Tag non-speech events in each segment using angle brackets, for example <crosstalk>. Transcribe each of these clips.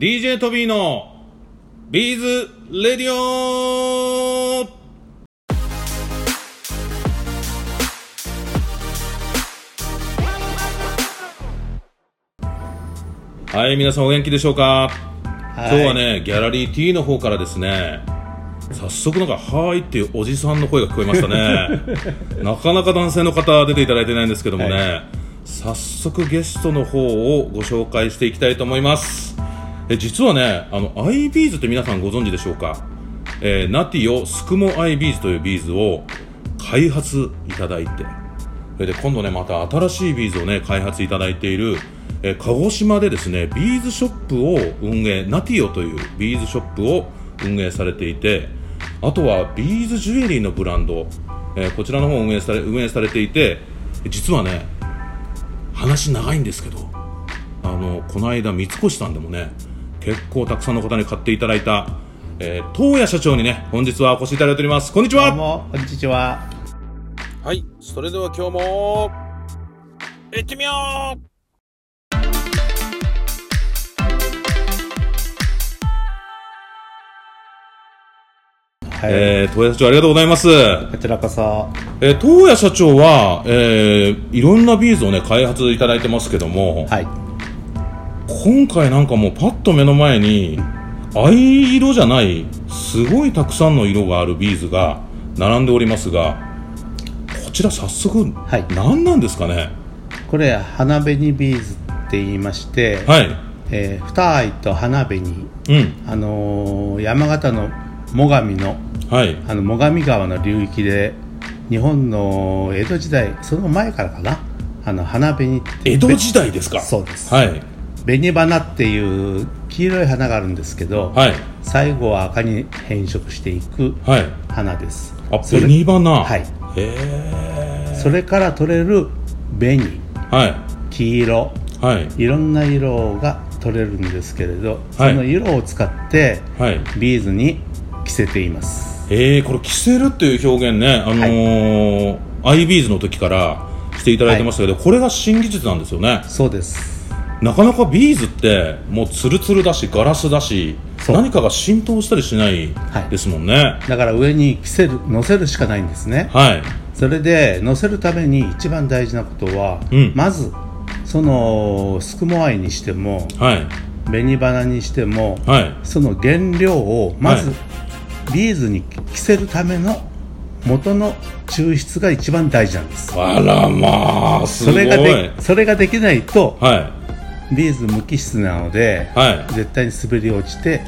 DJ トビーのビーズレディオ。はい皆さんお元気でしょうか？今日はねギャラリー T の方からですね早速なんか「はーい」っていうおじさんの声が聞こえましたね。なかなか男性の方出ていただいてないんですけどもね、は早速ゲストの方をご紹介していきたいと思いますえ実はねあの藍ビーズって皆さんご存知でしょうか、えーナティオすくも藍ビーズというビーズを開発いただいてそれで今度ねまた新しいビーズをね開発いただいている、え鹿児島でですねビーズショップを運営ナティオというビーズショップを運営されていてあとはビーズジュエリーのブランド、えーこちらの方を運営され運営されていて実はね話長いんですけどあのこの間三越さんでもね結構たくさんの方に買っていただいた、えー、東谷社長にね本日はお越しいただいておりますこんにちはどうも、こんにちは。はい、それでは今日も行ってみようはい。えー、東谷社長ありがとうございます。こちらこそ。えー、東谷社長は、えー、いろんなビーズをね、開発いただいてますけども、はい。今回なんかもうパッと目の前に、藍色じゃない、すごいたくさんの色があるビーズが並んでおりますが、こちら早速、はい何なんですかね？これ、花紅ビーズって言いまして、はい。えー二藍と花紅、うん。あのー山形の最上の、はい。あの最上川の流域で、日本の江戸時代、その前からかな、あの花紅って江戸時代ですか？そうです。はい。紅花っていう黄色い花があるんですけど、はい。最後は赤に変色していくはい。花です。あ、それ紅花。はい。へそれから取れる紅、ー。はい。黄色、はい。いろんな色が取れるんですけれど、はいその色を使ってはい。ビーズに着せていますえー、これ着せるっていう表現ね、あのー藍ビーズの時からしていただいてましたけど、これが新技術なんですよね。そうですなかなかビーズってもうツルツルだしガラスだし何かが浸透したりしないはい。ですもんね。だから上に着せる乗せるしかないんですね。はい。それで乗せるために一番大事なことは、うん。まずそのすくも藍にしてもはい。紅花にしてもはい。その原料をまずはい。ビーズに着せるための元の抽出が一番大事なんです。あらまあすごい。それがでそれができないとはいビーズ無機質なので、はい。絶対に滑り落ちて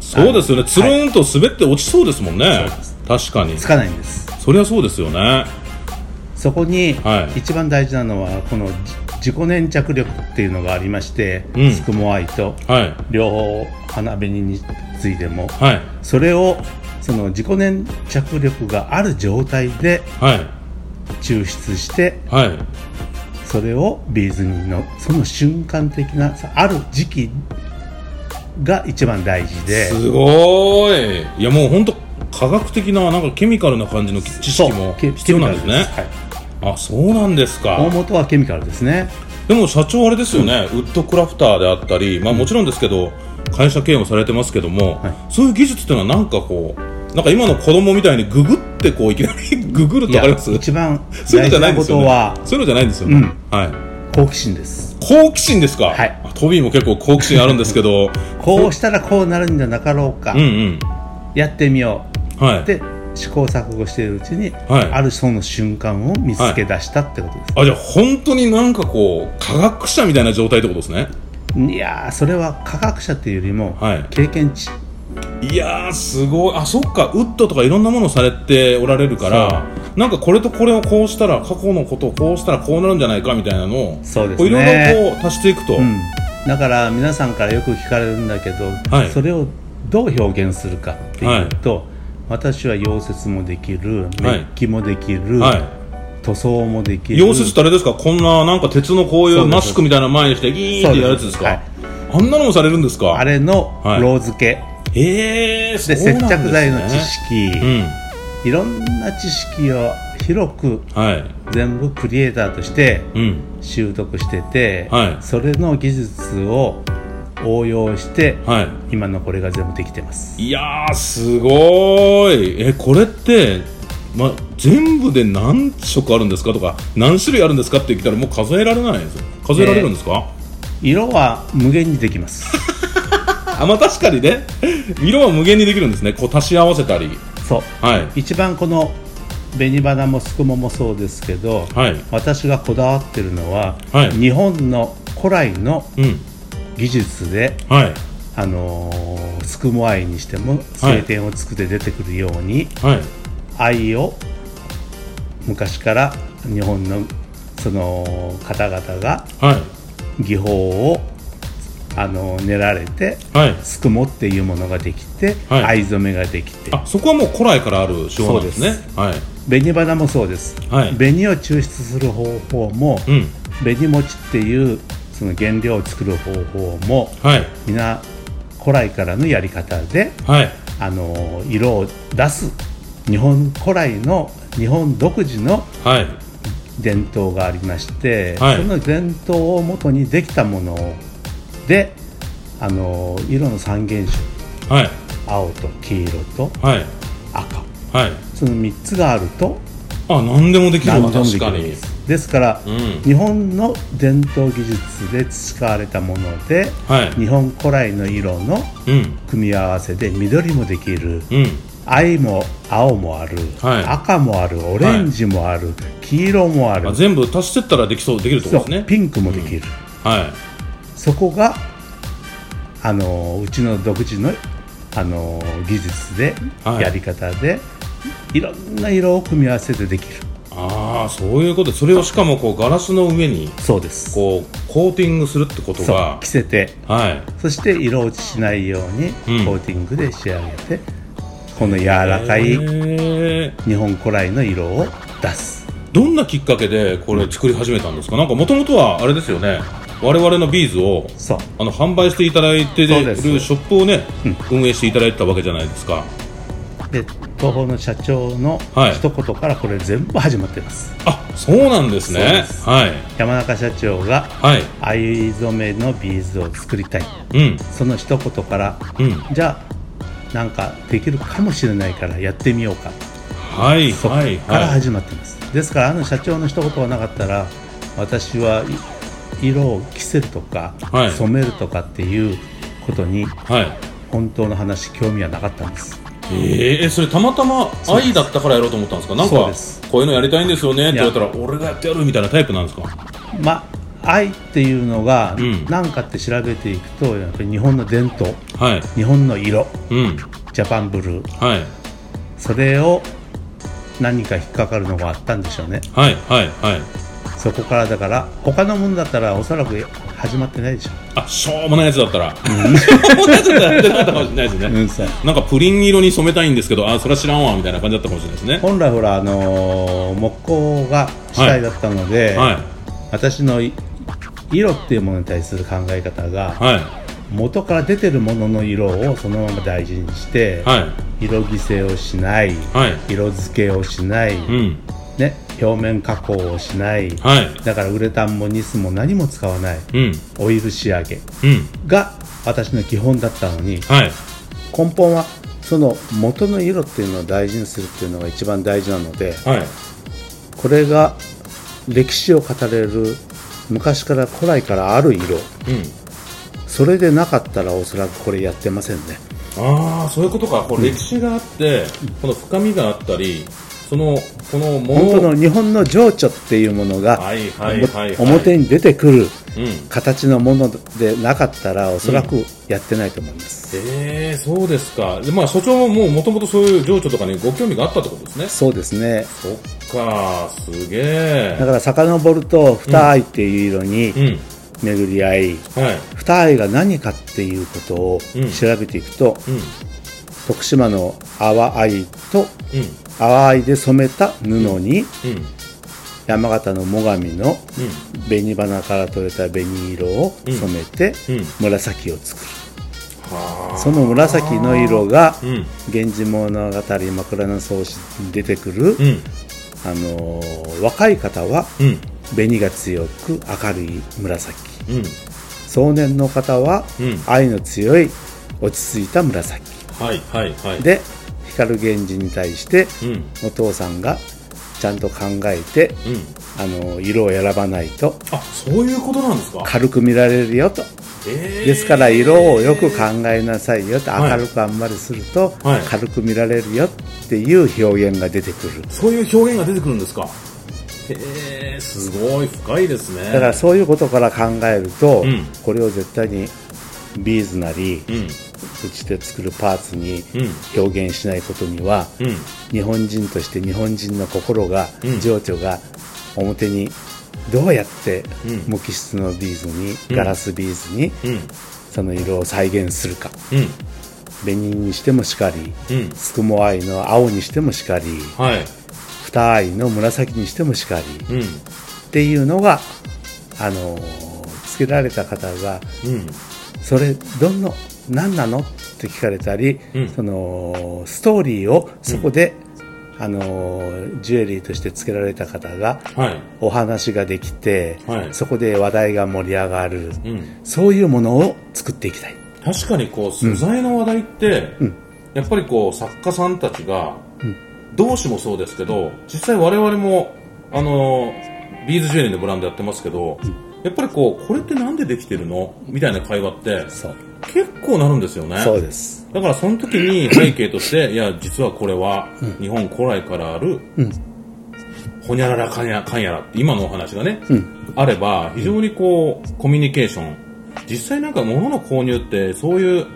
そうですよね。つるんと滑って落ちそうですもんね、確かに。つかないんです。そりゃそうですよね。そこにはい。一番大事なのはこのじ自己粘着力っていうのがありまして、うん。スクモアイとはい。両方花紅についても。はい。それをその自己粘着力がある状態ではい。抽出してはいそれをビーズにのその瞬間的なある時期が一番大事で。すごい。いやもう本当科学的ななんかケミカルな感じの知識もケ必要なんですね。はい。あそうなんですか。大元はケミカルですね。でも社長あれですよね、ウッドクラフターであったり、まあもちろんですけど、会社経営もされてますけども、はい。そういう技術っていうのはなんかこう、なんか今の子供みたいにググってこういきなり <laughs> ググるってわかります？一番そういうのじゃないですよね。とはそういうのじゃないんですよね。うん。はい。好奇心です。好奇心ですか？はい。あトビーも結構好奇心あるんですけど、<laughs> こうしたらこうなるんじゃなかろうか、うんうん。やってみよはい。うで試行錯誤しているうちに、はい。あるその瞬間を見つけ出したってことです、あ、じゃあ本当になんかこう、科学者みたいな状態ってことですね。い、やーそれは科学者っていうよりも、はい。経験値いやーすごい。あそっか。ウッドとかいろんなものをされておられるからなんかこれとこれをこうしたら過去のことをこうしたらこうなるんじゃないかみたいなのをそうですいろいねろこう足していくと、うん、だから皆さんからよく聞かれるんだけど、はい。それをどう表現するかっていうと、私は溶接もできるメッキもできる、はい。塗装もできる。溶接ってあれですか？こんななんか鉄のこういそうマスクみたいなの前にしてギーンってやるやつですか？はい。あんなのもされるんですか？あれのはい。ロー付け、へえで接着剤の知識、うん。いろんな知識を広くはい。全部クリエイターとしてうん。習得してて、はい。それの技術を応用してはい。今のこれが全部できてます。いやーすごい。えこれって、ま、全部で何色あるんですか？とか何種類あるんですか？って言ったらもう数えられないです数えられるんですか、色は無限にできます <laughs> あまあ確かにね。<laughs> 色は無限にできるんですね。こう足し合わせたり。そう。はい。一番この紅花もすくももそうですけど、はい。私がこだわってるのは、はい。日本の古来のうん。技術で、はい。あのーすくも愛にしても晴天を作って出てくるように、はい。愛を昔から日本のその方々がはい。技法をあの練られてはい。すくもっていうものができて、はい。藍染めができて。あそこはもう古来からある手法なんですね。はい。紅花もそうです、はい。紅を抽出する方法も、うん。紅餅っていうその原料を作る方法もはい。皆古来からのやり方ではい。あの色を出す日本古来の日本独自のはい。伝統がありまして、はい。その伝統をもとにできたものであの色の三原色。はい。青と黄色とはい。赤。はい。その3つがあるとあ何でもできるわ何でもできるんです。ですから、うん。日本の伝統技術で培われたものではい。日本古来の色のうん。組み合わせで緑もできる。うん。藍も青もある、はい。赤もある。オレンジもある、黄色もある。あ全部足してったらできそうできるってことですね。ピンクもできる、はいそこがあのうちの独自のあの技術で、はい。やり方でいろんな色を組み合わせてできる。ああそういうこと。それをしかもこうガラスの上にそうです。こうコーティングするってことが着せて。はい。そして色落ちしないようにうん。コーティングで仕上げて、この柔らかへいー。日本古来の色を出す。どんなきっかけでこれ作り始めたんですか？なんかもともとはあれですよね我々のビーズをそう。あの販売していただいてそうです。るショップをね、運営していただいてたわけじゃないですか。でトーホーの社長のはい。一言からこれ全部始まってます、あそうなんですね。そうです。はい。山中社長がはい。藍染めのビーズを作りたい。うん。その一言からうん。じゃあなんかできるかもしれないからやってみようか。はいそこはい。からはい始まってます、ですからあの社長の一言がなかったら私はい色を着せるとか、はい。染めるとかっていうことにはい。本当の話興味はなかったんです。えー、それたまたま愛だったからやろうと思ったんですか？なんかこういうのやりたいんですよねって言われたら俺がやってやるみたいなタイプなんですか？まあ愛っていうのがうん。何かって調べていくとやっぱり日本の伝統はい。日本の色うん。ジャパンブルーはい。それを何か引っかかるのがあったんでしょうね。はいはいはいそこからだから他のものだったらおそらく始まってないでしょ。あしょうもないやつだったら、<laughs> しょうもないやつだったらやってなかったかもしれないですね、うんなんかプリン色に染めたいんですけどあそれは知らんわみたいな感じだったかもしれないですね。本来ほらあのー木工が主体だったので、はい。私のい色っていうものに対する考え方が、はい。元から出てるものの色をそのまま大事にして、はい。色着せをしない、はい。色付けをしない、うん。ね、表面加工をしない、はい。だからウレタンもニスも何も使わない。うん。オイル仕上げうん。が私の基本だったのにはい。根本はその元の色っていうのを大事にするっていうのが一番大事なのではい。これが歴史を語れる昔から古来からある色。うん。それでなかったらおそらくこれやってませんね。ああそういうことか。こう歴史があって、この深みがあったりそのこのも本当の日本の情緒っていうものが表に出てくるうん。形のものでなかったらおそらくやってないと思います、えー、そうですか。でまあ所長ももともとそういう情緒とかにご興味があったってことですね。そうですね。そっかすげえ。だから遡ると二藍っていう色にうん。巡り合い、はい。二藍が何かっていうことをうん。調べていくと、うん。徳島の淡藍とうん淡藍で染めた布にうん。山形の最上のうん。紅花から取れた紅色を染めてうん。紫を作る、はあ。その紫の色がうん「源氏物語枕草子」に出てくる、うん。あのー若い方はうん。紅が強く明るい紫。うん。壮年の方はうん。愛の強い落ち着いた紫。はいはいはい。で光源氏に対してうん。お父さんがちゃんと考えてうん。あの色を選ばないとあそういうことなんですか？軽く見られるよと。えー。ですから色をよく考えなさいよとはい。明るくあんまりするとはい。軽く見られるよっていう表現が出てくる。そういう表現が出てくるんですか？へえすごい深いですね。だからそういうことから考えると、うん。これを絶対にビーズなりうんうちで作るパーツにうん。表現しないことには、うん。日本人として日本人の心が、うん。情緒が表にどうやってうん。無機質のビーズに、うんガラスビーズにうん。その色を再現するか。うん。紅にしてもしかりうん。すくも藍の青にしてもしかりはい。二藍の紫にしてもしかりうん。っていうのがあのーつけられた方がうん。それどんの何なの？って聞かれたり、うん。そのストーリーをそこで、あのージュエリーとしてつけられた方がはい。お話ができて、はい。そこで話題が盛り上がる、うん。そういうものを作っていきたい。確かにこう素材の話題って、うん。やっぱりこう作家さんたちが、同志もそうですけど実際我々もあのビーズジュエリーのブランドやってますけど、やっぱりこうこれってなんでできてるの？みたいな会話って結構なるんですよね。そうです。だからその時に <clears throat> 背景としていや実はこれは日本古来からある、うん。ほにゃららかんやかんやらって今のお話がね、うん。あれば非常にこうコミュニケーション実際なんか物の購入ってそういう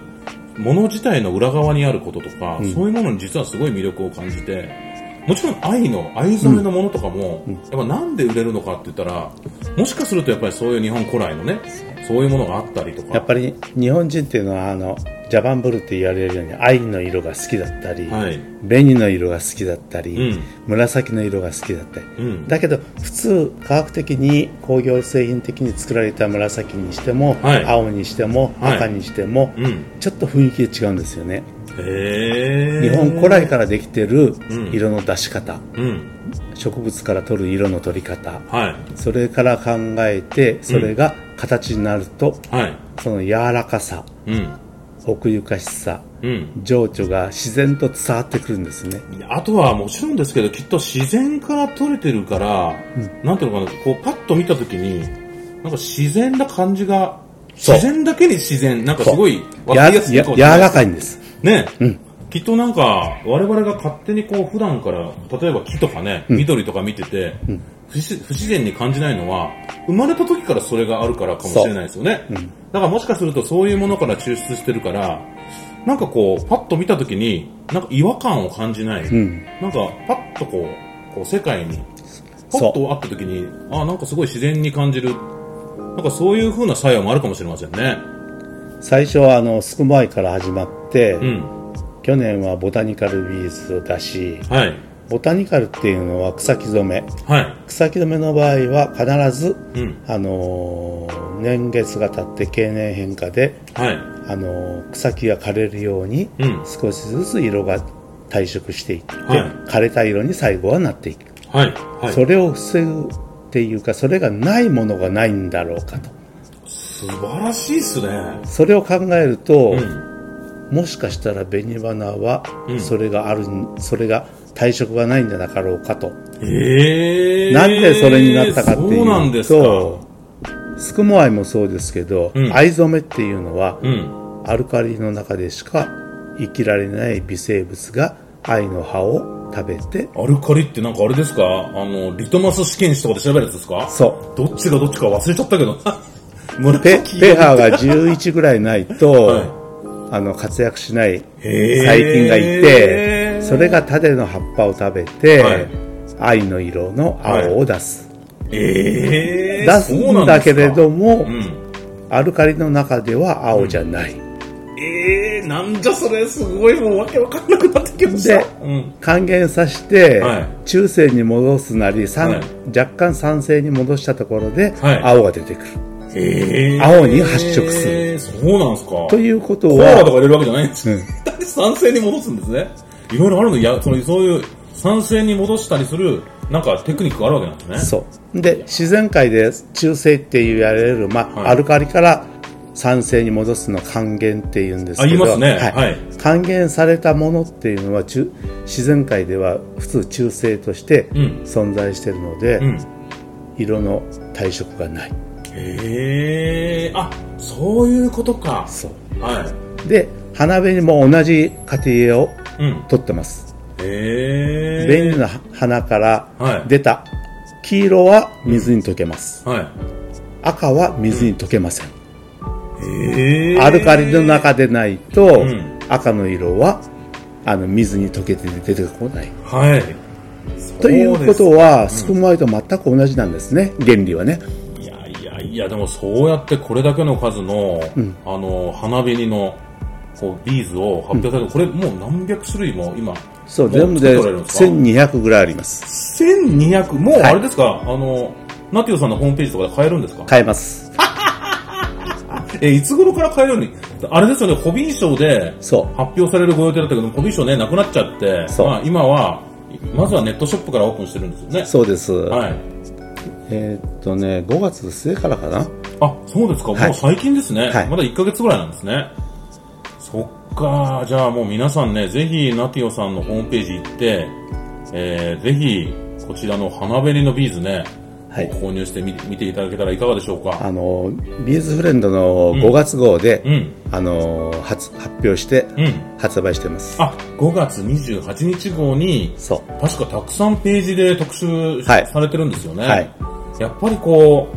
物自体の裏側にあることとか、そういうものに実はすごい魅力を感じてもちろん愛の愛染めのものとかも、やっぱなんで売れるのかって言ったらもしかするとやっぱりそういう日本古来のねそういうものがあったりとか。やっぱり日本人っていうのはあのジャパンブルって言われるように藍の色が好きだったり、はい。紅の色が好きだったり、うん。紫の色が好きだったり、うん。だけど普通科学的に工業製品的に作られた紫にしても、はい。青にしてもはい。赤にしても、うん。ちょっと雰囲気が違うんですよね。日本古来からできてるうん。色の出し方、うん。植物から取る色の取り方。はい。それから考えてそれが形になると、はい。その柔らかさ。うん奥ゆかしさうん。情緒が自然と伝わってくるんですね。あとはもちろんですけどきっと自然から取れてるから、なんていうのかなこうパッと見た時になんか自然な感じが自然だけに自然なんかすごいわやかりやすいや柔らかいんです。ね、うん。きっとなんか我々が勝手にこう普段から例えば木とかね、緑とか見てて、不自不自然に感じないのは生まれた時からそれがあるからかもしれないですよね、だからもしかするとそういうものから抽出してるからなんかこうパッと見た時になんか違和感を感じない、ん。なんかパッとこうこう世界にパッと会った時にあなんかすごい自然に感じる。なんかそういう風な作用もあるかもしれませんね。最初はあのスクモアイから始まって、うん去年はボタニカルビーズを出しはいボタニカルっていうのは草木染め。はい。草木染めの場合は必ず、うん。あのー年月が経って経年変化で、はい。あのー草木が枯れるように、うん。少しずつ色が退色していって、はい。枯れた色に最後はなっていく、それを防ぐっていうかそれがないものがないんだろうかと。素晴らしいっすね。それを考えると、うん。もしかしたら紅花はうん。それがある、それが退色がないんじゃなかろうかと、ええなんでそれになったかってそうなんいうですか。とスクモアイもそうですけど、うん。藍染めっていうのは、うん。アルカリの中でしか生きられない微生物が藍の葉を食べて。アルカリってなんかあれですか？あの、リトマス試験紙とかで調べるやつですか？そどっちがどっちか忘れちゃったけど。うペ <laughs> 紫ペハが11ぐらいないと、はい。あの活躍しない細菌がいてそれが種の葉っぱを食べて、はい藍の色の青を出す、ええ出すんだけれども、うん。アルカリの中では青じゃない、ええなんじゃそれ、すごいもうわけわかんなくなってきました。でうん。還元させて、はい中性に戻すなり、酸はい若干酸性に戻したところで、はい青が出てくる。ええ青に発色する。そうなんですか？ということコーラとかは、入れるわけじゃないんですよ。うん <laughs> 酸性に戻すんですね。いろいろあるの、いや、そのそういう酸性に戻したりする、なんかテクニックがあるわけなんですね。そう。で、自然界で中性って言われる、まあ、はい。アルカリから酸性に戻すのを還元って言うんですけど。あ言いますね。はい。還元されたものっていうのは中自然界では普通中性としてうん。存在しているので、うん。色の体色がない。へえあそういうことか。そう。はで花紅も同じ過程をいうん取ってます。へえ紅の花からはい。出た。黄色は水に溶けます、はい。赤は水に溶けません、へえアルカリの中でないと、うん。赤の色はあの水に溶けて出てこない。はい。ということは、スプーンワイト全く同じなんですね。原理はね。いやいやいやでもそうやってこれだけの数の、あの花紅のこうビーズを発表されて、これもう何百種類も今そう全部で作っておられるんですか1200ぐらいあります。1200もうはい。あれですか、あのナティオさんのホームページとかで買えるんですか？買えます。<laughs> えいつ頃から買えるようにあれですよねホビー賞で発表されるご予定だったけどホビー賞ねなくなっちゃってそう。まあ、今はまずはネットショップからオープンしてるんですよね。そうです、はい。えーっとね5月末からかな？あ、そうですか。はい。もう最近ですね。はい。まだ1ヶ月ぐらいなんですね。そっか。じゃあもう皆さんね、ぜひナティオさんのホームページ行って、えー、ぜひこちらの花紅のビーズね、はい購入してみ見ていただけたらいかがでしょうか？あのビーズフレンドの5月号で、うん。あの発発表してうん。発売してます、あ、5月28日号に、そう確かたくさんページで特集はいされてるんですよね。はいやっぱりこ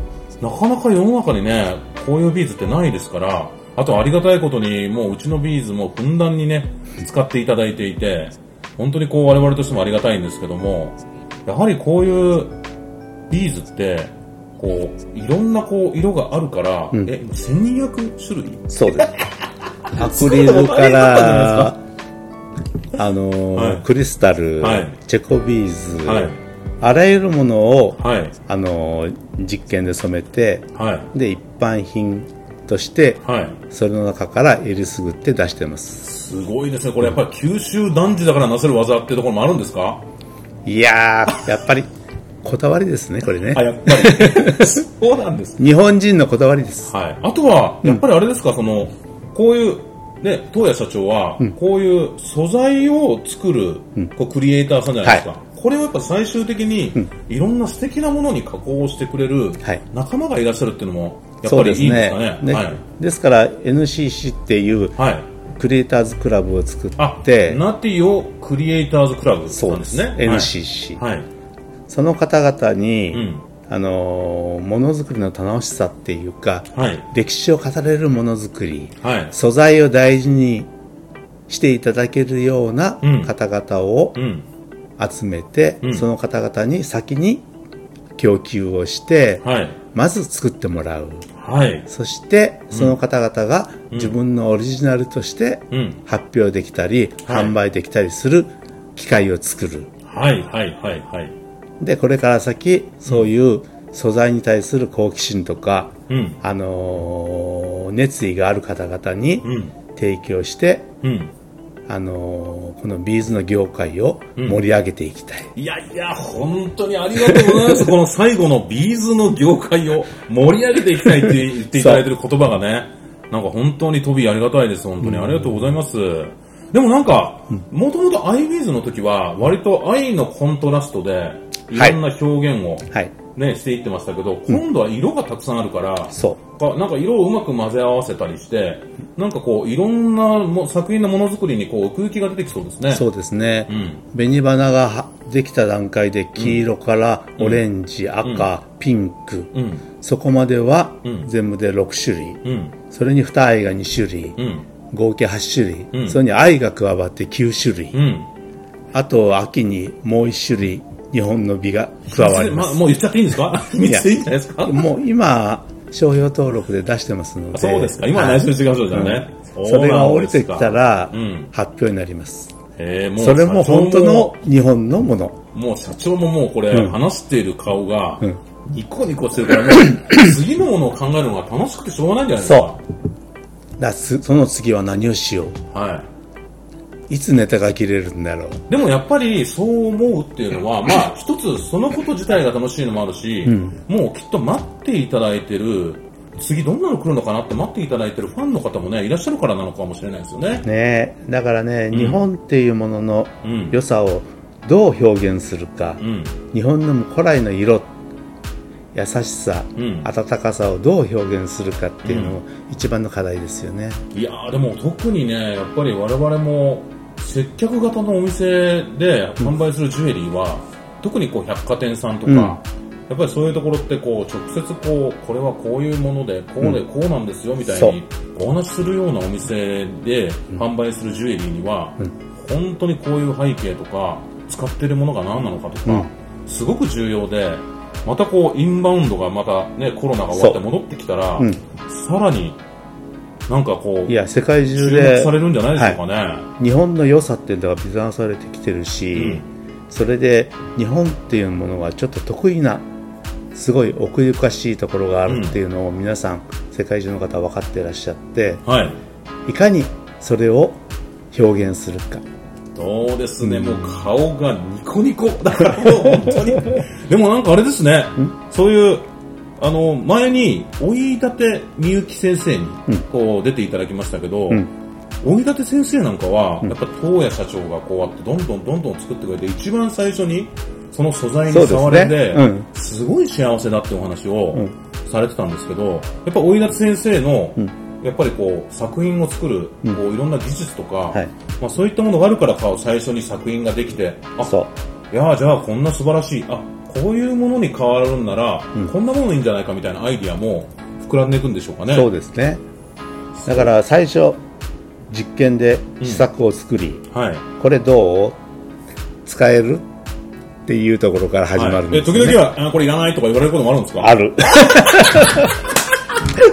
う、なかなか世の中にね、こういうビーズってないですから、あとありがたいことに、もううちのビーズもふんだんにね、使っていただいていて、本当にこう我々としてもありがたいんですけども、やはりこういうビーズって、こう、いろんなこう色があるから、ん。え、1200種類？そうです。<laughs> アクリルからあのーはい。クリスタル、はい。チェコビーズ、はい。あらゆるものを、はい、あのー実験で染めてはい、で一般品としてはい。それの中からえりすぐって出してますすごいですね。これやっぱり九州男児だからなせる技っていうところもあるんですか？いやーやっぱりこだわりですねこれねあ、やっぱり。<laughs> そうなんです。日本人のこだわりですはい。あとは、やっぱりあれですか、その、こういう、ね、東谷社長は、こういう素材を作る、こうクリエイターさんじゃないですか。はこれはやっぱ最終的に、いろんな素敵なものに加工してくれるはい仲間がいらっしゃるっていうのも、やっそういいんですねかね。ねはい。ですから NCC っていうはい。クリエイターズクラブを作あっ、てナティオクリエイターズクラブなんですね。そうですはい NCC、はい。その方々に、うん。あのーものづくりの楽しさっていうか、はい。歴史を語れるものづくりはい。素材を大事にしていただけるようなうん方々をうん。集めて、うんその方々に先に供給をして、はい。まず作ってもらうはい。そしてその方々が自分のオリジナルとしてうん。発表できたり、はい販売できたりする機会を作るはい。はい。はい。はい。でこれから先そういう素材に対する好奇心とか、うん。あのー熱意がある方々にうん。提供して、うん。あのーこのビーズの業界を盛り上げていきたい、いやいや、本当にありがとうございます。<laughs> この最後のビーズの業界を盛り上げていきたいって言っていただいてる言葉がね、なんか本当に飛びありがたいです。本当にありがとうございます。でもなんか、もともとアイビーズの時は、割と愛のコントラストで、いろんな表現をはいね、していってましたけど、今度は色がたくさんあるから、そかなんか色をうまく混ぜ合わせたりして、なんかこう、いろんなも作品のものづくりにこう奥行きが出てきそうですね。うそうですね、うん。紅花がはできた段階で黄色からオレンジ、赤、ピンク、うん。そこまではうん。全部で6種類、うん。それに二愛が2種類、うん。合計8種類、うん。それに愛が加わって9種類、うん。あと秋にもう1種類日本の美が加わります、もう言っちゃっていいんですか？見つていいんじゃないですか？もう今商標登録で出してますので。そうですか。今は内緒にしてくださいじゃあね。うんそれが降りてきたらうん。発表になります、えー、もうそれも本当の日本のもの。ももう社長ももうこれ、うん。話している顔がうん、ニコニコしてるから、も <coughs> う次のものを考えるのが楽しくてしょうがないんじゃないですか？そう。だすその次は何をしよはい。ういつネタが切れるんだろう。でもやっぱりそう思うっていうのは、まあ一つそのこと自体が楽しいのもあるし、もうきっと待っていただいてる次どんなの来るのかなって待っていただいてるファンの方もねいらっしゃるからなのかもしれないですよね。ねだからね、ん。日本っていうもののうん良さをどう表現するか、うん。日本の古来の色優しさ、うん。温かさをどう表現するかっていうのも一番の課題ですよね、いやーでも特にねやっぱり我々も接客型のお店で販売するジュエリーは、特にこう百貨店さんとか、うん。やっぱりそういうところってこう直接こうこれはこういうものでこうでこうなんですよみたいにお話しするようなお店で販売するジュエリーには、本当にこういう背景とか使ってるものが何なのかとか、うん。すごく重要でまたこうインバウンドがまたねコロナが終わって戻ってきたら、うん。さらになんかこういや世界中注で目されるんじゃないでしょうかね。日本の良さっていうのが美談されてきてるし、うんそれで日本っていうものがちょっと得意なすごい奥ゆかしいところがあるっていうのを皆さん、世界中の方は分かっていらっしゃってはい。いかにそれを表現するかそうですね、もう顔がニコニコ。だからもう本当に。でもなんかあれですね、そういう、あの、前に、追い立てみゆき先生に、こう出ていただきましたけど、ん。追い立て先生なんかは、やっぱ東谷社長がこうやってどんどんどんどん作ってくれて、一番最初にその素材に触れて、すごい幸せだってお話をん。されてたんですけど、やっぱ追い立て先生の、やっぱりこう作品を作る、こういろんな技術とか、はい。まあ、そういったものがあるからか最初に作品ができて、あそう。いやーじゃあこんな素晴らしい、あこういうものに変わるんなら、こんなものいいんじゃないかみたいなアイディアも膨らんでいくんでしょうかね。そうですね。だから最初実験で試作を作り、はい。これどう使えるっていうところから始まるんですよ、ね。はい。え時々はあこれいらないとか言われることもあるんですか？ある。<laughs>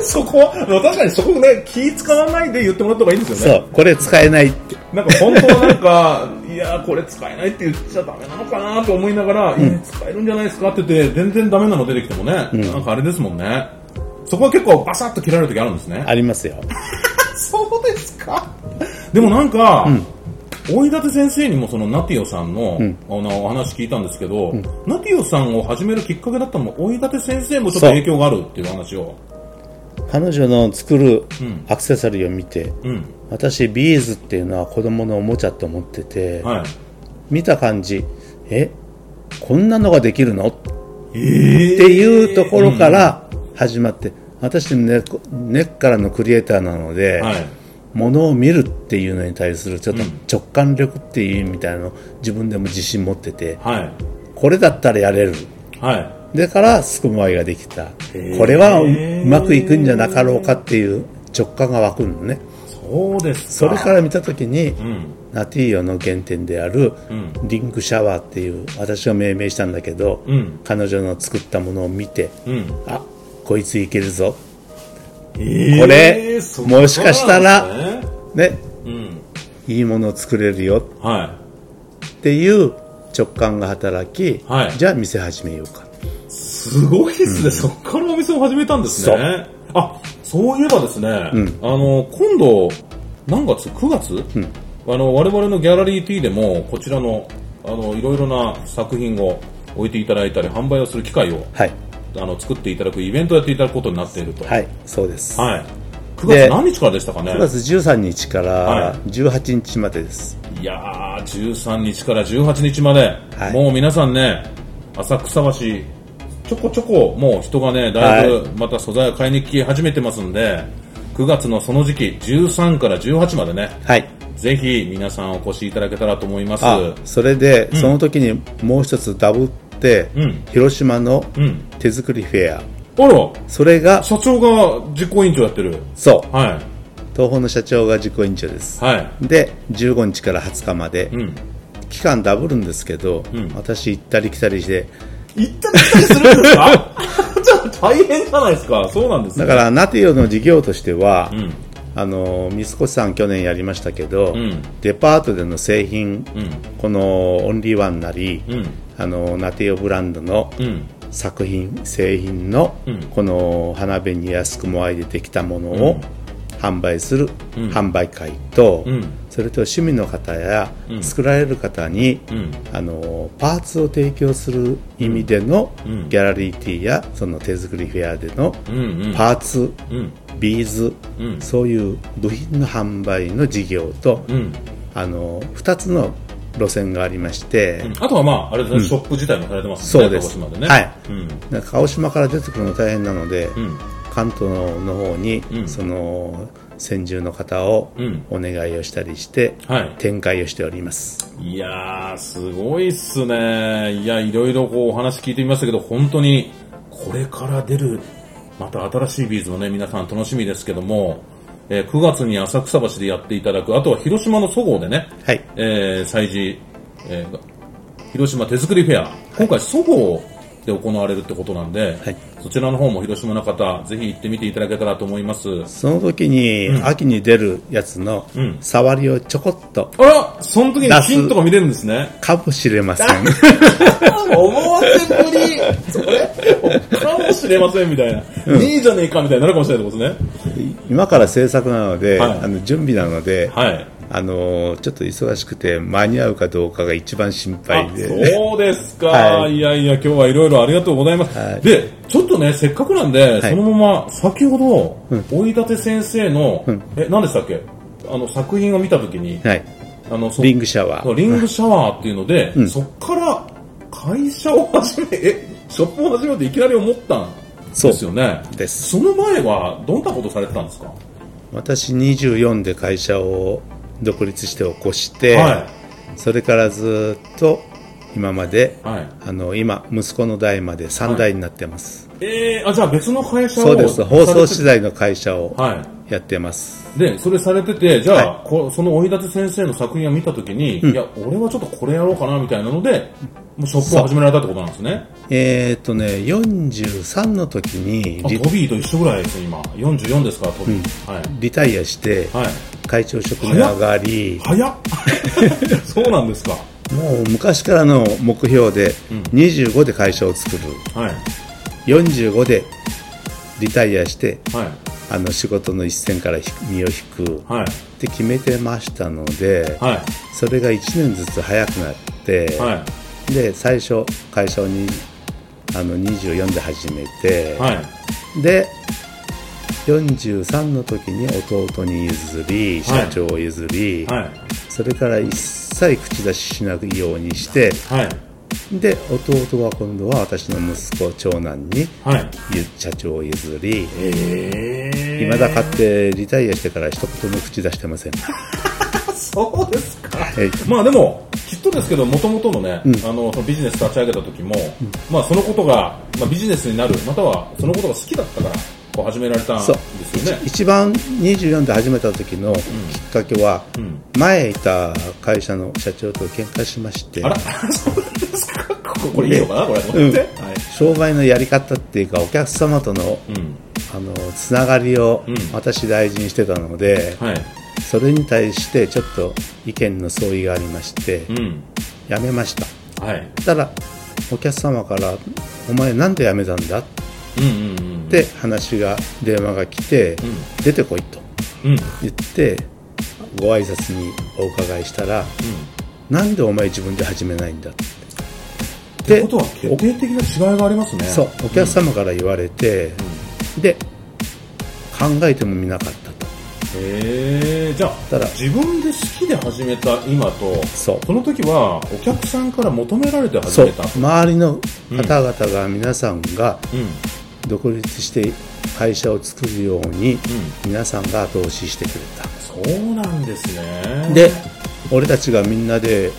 そこは、確かにそこね、気使わないで言ってもらった方がいいんですよね。そう。これ使えないって。なんか本当はなんか、いやーこれ使えないって言っちゃダメなのかなと思いながら、いや使えるんじゃないですかって言って、全然ダメなの出てきてもね、なんかあれですもんね。そこは結構バサッと切られる時あるんですね。ありますよ。<laughs> そうですか？でもなんか、大井立先生にもそのナティオさんの,、あのお話聞いたんですけど、ナティオさんを始めるきっかけだったのも大井立先生もちょっと影響があるっていう話を。彼女の作るうんアクセサリーを見て、うん。私ビーズっていうのは子供のおもちゃと思ってて、はい。見た感じえこんなのができるの？っえー、ていうところから始まって、私根っこ根っからのクリエイターなので、はい。ものを見るっていうのに対するちょっと直感力っていうみたいなのを自分でも自信持っててはい。これだったらやれるはい。だからスクモアイができたーこれはううまくいくんじゃなかろうかっていう直感が湧くのねそうですそれから見た時にうん。ナティーヨの原点であるうんリングシャワーっていう私が命名したんだけど、うん。彼女の作ったものを見てうん。あこいついけるぞえこれそもしかしたらねねうん。いいものを作れるよはっていう直感が働き、はいじゃあ店始めようかい。すごいですね。そっからお店を始めたんですね。あ、そういえばですね、ん。あの、今度、何月 ?9 月、あの、我々のギャラリー T でも、こちらの、あの、いろいろな作品を置いていただいたり、販売をする機会を、はい。あの、作っていただくイベントをやっていただくことになっていると。はいそうです、はい。9で月何日からでしたかね？9月13日かはらい18日までです、いやー、13日から18日まで、はい。もう皆さんね、浅草橋、ちょこちょこ、もう人がね、だいぶはまた素材を買いに来始めてますんで、9月のその時期、13から18までね、はいぜひ皆さんお越しいただけたらと思います。あそれで、その時にもう一つダブって、うん広島のうん。手作りフェアあら、それが社長が実行委員長やってる。そうはい。東宝の社長が実行委員長です、はい。で15日から20日まで、うん。期間ダブるんですけど、ん私行ったり来たりして行ったり来たりするんですか？<laughs> じゃあ大変じゃないですか。そうなんですね。だからナティオの事業としては、うん。あの三越さん去年やりましたけど、んデパートでの製品、うん。このオンリーワンなり、うん。あのナティオブランドのうん。作品製品の、うんこの花紅やすくもあいでできたものを販売する販売会と、うんそれと趣味の方やうん。作られる方に、うん。あのパーツを提供する意味でのうん。ギャラリーティーやその手作りフェアでのうんうん。パーツ、うん。ビーズ、うん。そういう部品の販売の事業と、うん。あの2つの路線がありまして、あとはまああれですね、ショップ自体もされてますそうです。鹿児島でね。はい。鹿児島から出てくるの大変なので、うん。関東の方に、うん。その先住の方をうん。お願いをしたりして、はい。展開をしております。いやー、すごいっすね。いや、いろいろこうお話聞いてみましたけど、本当にこれから出る、また新しいビーズもね、皆さん楽しみですけども、えー9月に浅草橋でやっていただく、あとは広島のそごうでね、はい。えー、祭事、えー広島手作りフェア、今回そごうで行われるってことなんで、はいそちらの方も広島の方、ぜひ行ってみていただけたらと思います。その時に、秋に出るやつのうん触りをちょこっとあらその時にヒントが見れるんですね。かもしれません <laughs> 思わせぶりそれかもしれませんみたいな。いいじゃねえかみたいになるかもしれないってことですね。今から制作なので、はいあの準備なので、はい。あのちょっと忙しくて間に合うかどうかが一番心あ配で、そうですか、はい。い、やいや、今日はいろいろありがとうございます。はい。で、ちょっとね、せっかくなんで、はい。そのまま、先ほど、追い立先生の、うん。え、何でしたっけ？あの、作品を見たときに、はい、あの、そリングシャワー、リングシャワーっていうので、うん。そっから会社を始め、え、ショップを始めていきなり思ったんですよね。です。その前はどんなことされてたんですか？私24で会社を独立して起こして、はそれからずっと今まで、い。はい。あの今息子の代まで3代になってます、えー、あ、じゃあ別の会社をそうです放送資材材の会社をはやってます、い。で、それされてて、じゃあ、はこその追い立先生の作品を見たときに、いや、俺はちょっとこれやろうかなみたいなので、もうショップを始められたってことなんですね。えーっとね43の時にトビーと一緒ぐらいですよ、今。44ですから、トビー。はい。リタイアしてはい。会長職に上がり早っ <laughs> そうなんですか。もう昔からの目標で25で会社を作るはい。45でリタイアしてはい。あの仕事の一線から身を引くはい。って決めてましたので、はい。それが1年ずつ早くなって、はい。で最初会社をにあの24で始めて、はい。で43の時に弟に譲り社長を譲り、はい。それから一切口出ししないようにしてはい。で弟は今度は私の息子長男にはい。ゆ社長を譲りえー。未だ買ってリタイアしてから一言も口出してません <laughs> そうですか。はいまあでも、きっとですけど、もともとのね、うんあの、そのビジネス立ち上げた時も、まあそのことが、まあビジネスになる、またはそのことが好きだったから、こう始められたんですよね。一番24で始めた時のきっかけは、うん。前いた会社の社長と喧嘩しましてあら。<laughs> これいいのかなこれ。うんはい。商売のやり方っていうかお客様とのうん。あのつながりをうん私大事にしてたので、はい。それに対してちょっと意見の相違がありまして、うん。辞めましたはい。たらお客様から「お前なんで辞めたんだ?」っうんうんうん。て話が電話が来て「うん出てこい」とうん。言ってご挨拶にお伺いしたら「なんでお前自分で始めないんだ」って。ことは決定的な違いがありますね。そう。お客様から言われて、で考えてもみなかったと。へえじゃあただ。自分で好きで始めた今とそう。その時はお客さんから求められて始そう。めた周りの方々が皆さんがうん。独立して会社を作るようにうん。皆さんが後押ししてくれた。そうなんですね。で俺たちがみんなで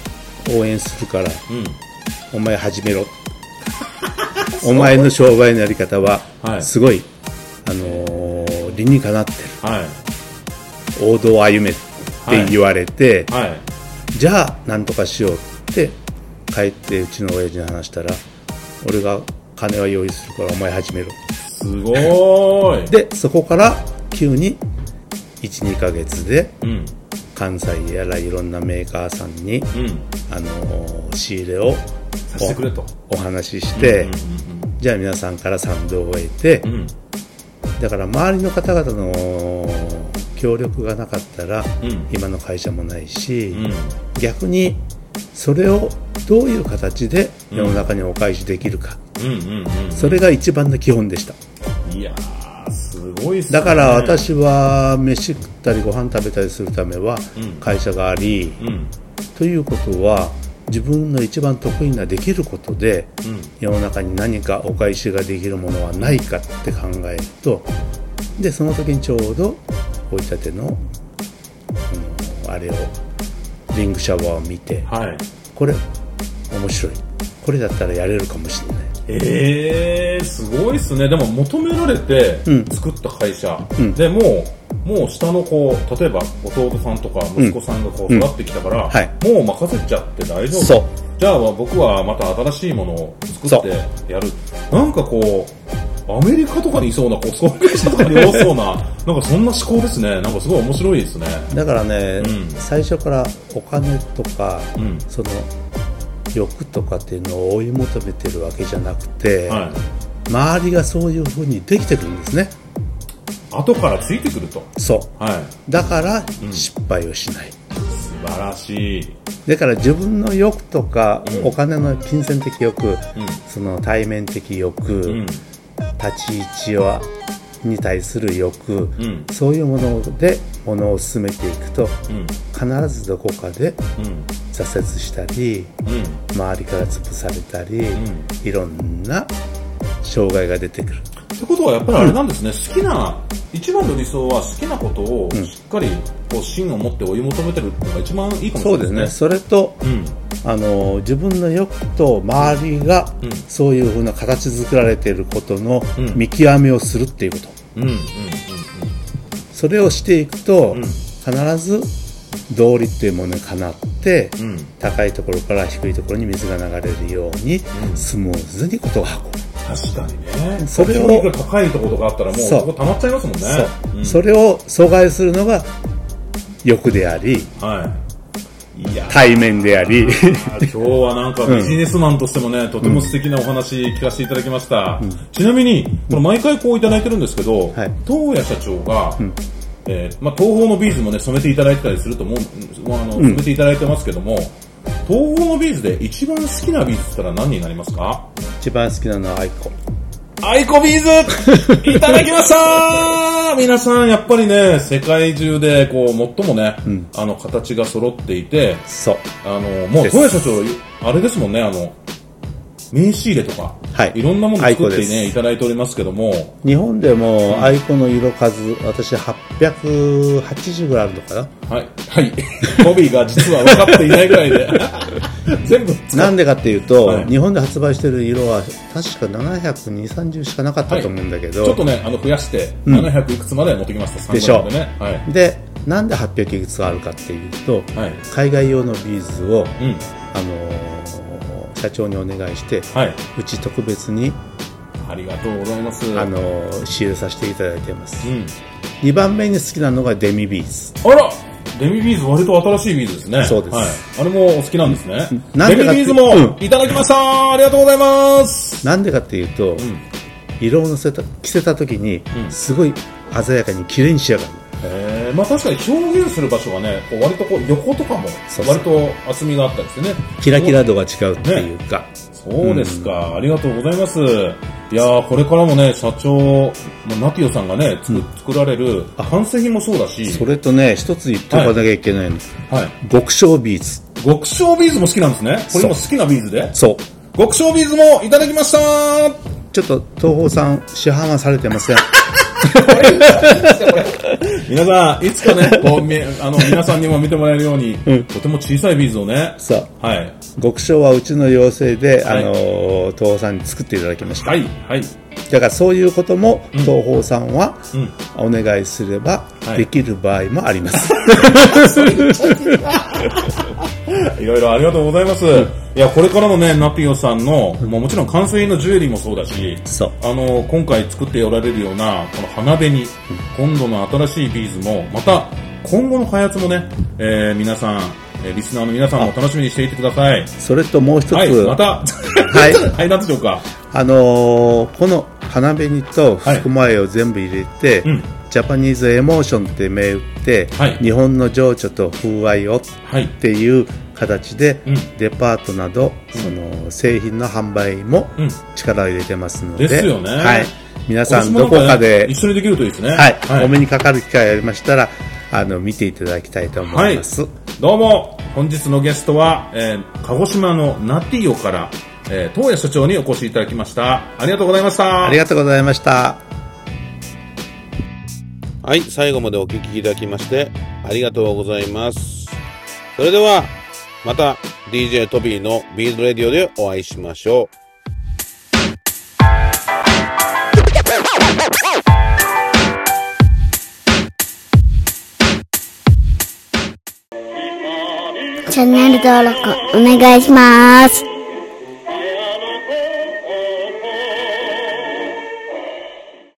応援するからうんお前始めろ。<laughs> お前の商売のやり方ははい。すごい、あのー理にかなってる。はい。王道を歩めって言われて、はい。じゃあ何とかしようって帰ってうちの親父に話したら俺が金は用意するからお前始めろ。すごーい。でそこから急に12ヶ月でうん関西やらいろんなメーカーさんに、うん。あのー仕入れをさせてくれと。お話しして、じゃあ皆さんから賛同を得て、うん。うんだから周りの方々の協力がなかったら、うん。今の会社もないし、うん。逆にそれをどういう形で世の中にお返しできるか、それが一番の基本でした。うんいやーすごいね。だから私は飯食ったりご飯食べたりするためはうん。会社があり、うん。ということは自分の一番得意なできることでうん。世の中に何かお返しができるものはないかって考えるとでその時にちょうど追い立てのあのあれをリングシャワーを見てはい。これ面白い。これだったらやれるかもしれないええー、すごいっすね。でも求められてうん。作った会社、うん。でもうもう下の子例えば弟さんとか息子さんがこううん。育ってきたから、はい。もう任せちゃって大丈夫。じゃあ僕はまた新しいものを作ってやる。なんかこうアメリカとかにいそうなこう総会社とかに多そうな <laughs> なんかそんな思考ですね。なんかすごい面白いですね。だからね、うん。最初からお金とか、うん。その欲とかっていうのを追い求めてるわけじゃなくて、はい。周りがそういうふうにできてるんですね。後からついてくると。そう。はい。だからん。失敗をしない、素晴らしい。だから自分の欲とか、うん。お金の金銭的欲、うん。その対面的欲、うん。立ち位置はに対する欲、うん。そういうものでものを進めていくとうん。必ずどこかでうん。挫折したりうん。周りから潰されたり、ん。いろんな障害が出てくる。ってことはやっぱりあれなんですね、好きな一番の理想は好きなことをんしっかりこう芯を持って追い求めてるっていうのが一番いいかもしそうでれないすね。ですね。それとうんあの自分の欲と周りがうん。そういうふうな形作られていることのうん。見極めをするっていうこと、うんうんうんそれをしていくと、うん。必ず道理っていうものにかなって、高いところから低いところに水が流れるように、うん。スムーズにことを運ぶ、確かにね。それを高いところとかあったらもうそこ溜まっちゃいますもんね。それを阻害するのが欲でありはい。いや。対面であり。今日はなんかビジネスマンとしてもね、とても素敵なお話聞かせていただきました。ちなみに、これ毎回こういただいてるんですけど、はい。東谷社長が、えーまあ、トーホーのビーズもね、染めていただいてたりすると思う、まあ、あの、染めていただいてますけども、トーホーのビーズで一番好きなビーズって言ったら何になりますか？一番好きなのはアイコアイコビーズいただきました。<laughs> 皆さん、やっぱりね、世界中で、こう、最もね、あの、形が揃っていて、そう。あの、もう、です。東谷社長、あれですもんね、あの、名刺入れとか、はい。ろんなもの作ってね、いただいておりますけども、日本でもアイコの色数私880ぐらいあるのかなはい、はい。ボビーが実は分かっていないぐらいで、<laughs> 全部なんでかっていうと、はい。日本で発売してる色は確か720、30しかなかったと思うんだけど、ちょっとね、あの、増やして、ん。700いくつまで持ってきました、でしょ。3でね。はい。でなんで800いくつあるかっていうと、はい。海外用のビーズを、うん。あのー社長にお願いして、はい。うち特別に、ありがとうございます。あのー仕入れさせていただいてます、うん。2番目に好きなのがデミビーズあらデミビーズ割と新しいビーズですね。そうですはい。あれもお好きなんですね。デミビーズもいただきました、ありがとうございますなんでかっていうと、うん。色をのせた着せた時に、うんすごい鮮やかに綺麗に仕上がるえー、まあ確かに表現する場所がね、こう割とこう横とかも割と厚みがあったりしてね。キラキラ度が違うっていうか、そうですか、ありがとうございます。いやー、これからもね、社長、まあナティオさんがね、作,、作られる完成品もそうだし、それとね一つ言っておかなきゃいけないの、はい。極小ビーズ。極小ビーズも好きなんですね。これも好きなビーズで。そう。極小ビーズもいただきました。ちょっと東宝さん市販はされてません皆さん、いつかね、<laughs> こうみあの皆さんにも見てもらえるように、とても小さいビーズをね、そう。はい。極小はうちの要請で、はい。あのー東宝さんに作っていただきました、はい、はい。だからそういうことも東宝さんはうん。お願いすればはい。できる場合もあります、<laughs> <laughs> いろいろありがとうございます。いや、これからのね、ナピオさんの、もうもちろん完成品のジュエリーもそうだし、そう。あの、今回作っておられるような、この花紅、今度の新しいビーズも、また、今後の開発もね、えー皆さん、えーリスナーの皆さんも楽しみにしていてください。それともう一つ、はい、また、はい。<laughs> はい、なんでしょうか。あのーこの花紅と福前を全部入れて、うん。ジャパニーズエモーションって銘打って、はい。日本の情緒と風合いをっはいていう形で、うん。デパートなど、その製品の販売もうん。力を入れてますので、ですよね。はい、皆さんどこかねで、一緒にできるといいですね。はい。お目にかかる機会がありましたらあの見ていただきたいと思います。どうも。本日のゲストは、えー鹿児島のナティオから、えー、東谷所長にお越しいただきました。ありがとうございました。ありがとうございました。はい、最後までお聞きいただきましてありがとうございます。それでは、また DJ トビーのビーズレディオでお会いしましょう。チャンネル登録お願いします。